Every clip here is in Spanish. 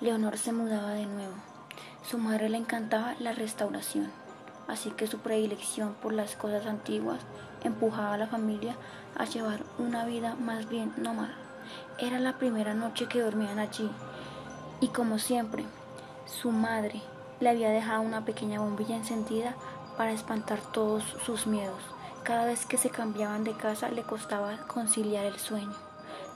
Leonor se mudaba de nuevo. Su madre le encantaba la restauración, así que su predilección por las cosas antiguas empujaba a la familia a llevar una vida más bien nómada. Era la primera noche que dormían allí y como siempre, su madre le había dejado una pequeña bombilla encendida para espantar todos sus miedos. Cada vez que se cambiaban de casa le costaba conciliar el sueño.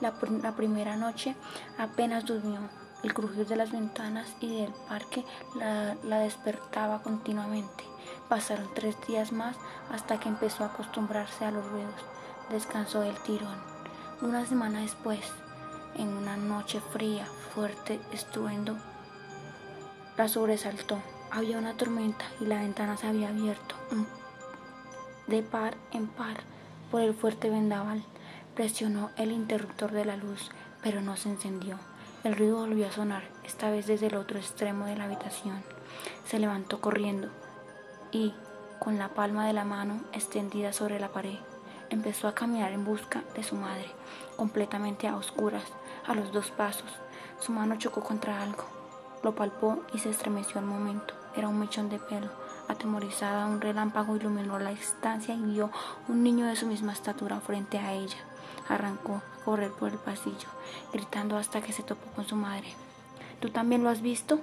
La, primera noche apenas durmió. El crujir de las ventanas y del parque la, la despertaba continuamente. Pasaron tres días más hasta que empezó a acostumbrarse a los ruidos. Descansó del tirón. Una semana después, en una noche fría, fuerte estruendo la sobresaltó. Había una tormenta y la ventana se había abierto de par en par por el fuerte vendaval. Presionó el interruptor de la luz, pero no se encendió. El ruido volvió a sonar, esta vez desde el otro extremo de la habitación. Se levantó corriendo y, con la palma de la mano extendida sobre la pared, empezó a caminar en busca de su madre, completamente a oscuras, a los dos pasos. Su mano chocó contra algo. Lo palpó y se estremeció al momento. Era un mechón de pelo. Atemorizada, un relámpago iluminó la estancia y vio un niño de su misma estatura frente a ella. Arrancó a correr por el pasillo, gritando hasta que se topó con su madre. ¿Tú también lo has visto?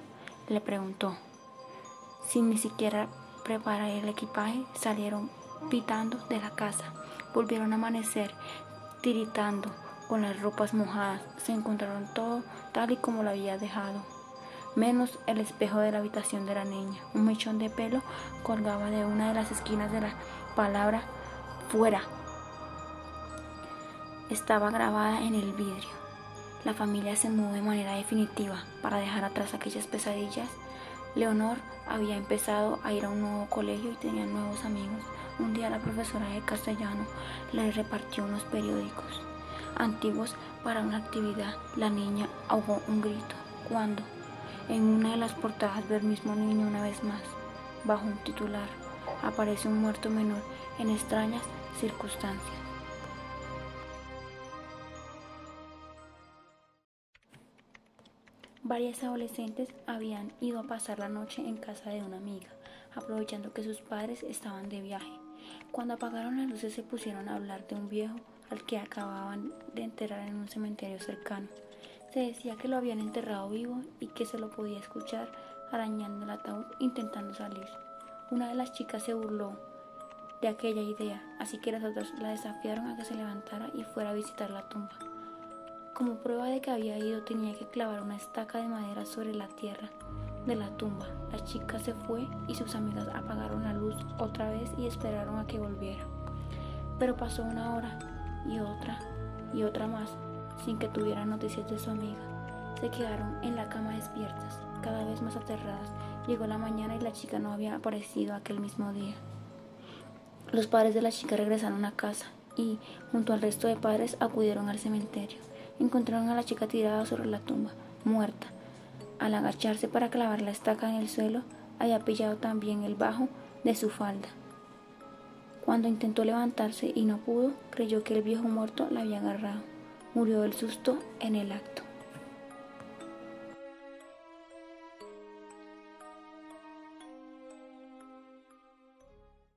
le preguntó. Sin ni siquiera preparar el equipaje, salieron pitando de la casa. Volvieron a amanecer, tiritando, con las ropas mojadas. Se encontraron todo tal y como lo había dejado, menos el espejo de la habitación de la niña. Un mechón de pelo colgaba de una de las esquinas de la palabra fuera. Estaba grabada en el vidrio. La familia se mudó de manera definitiva para dejar atrás aquellas pesadillas. Leonor había empezado a ir a un nuevo colegio y tenía nuevos amigos. Un día la profesora de castellano le repartió unos periódicos antiguos para una actividad. La niña ahogó un grito cuando en una de las portadas del mismo niño una vez más, bajo un titular, aparece un muerto menor en extrañas circunstancias. Varias adolescentes habían ido a pasar la noche en casa de una amiga, aprovechando que sus padres estaban de viaje. Cuando apagaron las luces se pusieron a hablar de un viejo al que acababan de enterrar en un cementerio cercano. Se decía que lo habían enterrado vivo y que se lo podía escuchar arañando el ataúd intentando salir. Una de las chicas se burló de aquella idea, así que las otras la desafiaron a que se levantara y fuera a visitar la tumba. Como prueba de que había ido tenía que clavar una estaca de madera sobre la tierra de la tumba. La chica se fue y sus amigas apagaron la luz otra vez y esperaron a que volviera. Pero pasó una hora y otra y otra más sin que tuvieran noticias de su amiga. Se quedaron en la cama despiertas, cada vez más aterradas. Llegó la mañana y la chica no había aparecido aquel mismo día. Los padres de la chica regresaron a casa y, junto al resto de padres, acudieron al cementerio. Encontraron a la chica tirada sobre la tumba, muerta. Al agacharse para clavar la estaca en el suelo, había pillado también el bajo de su falda. Cuando intentó levantarse y no pudo, creyó que el viejo muerto la había agarrado. Murió del susto en el acto.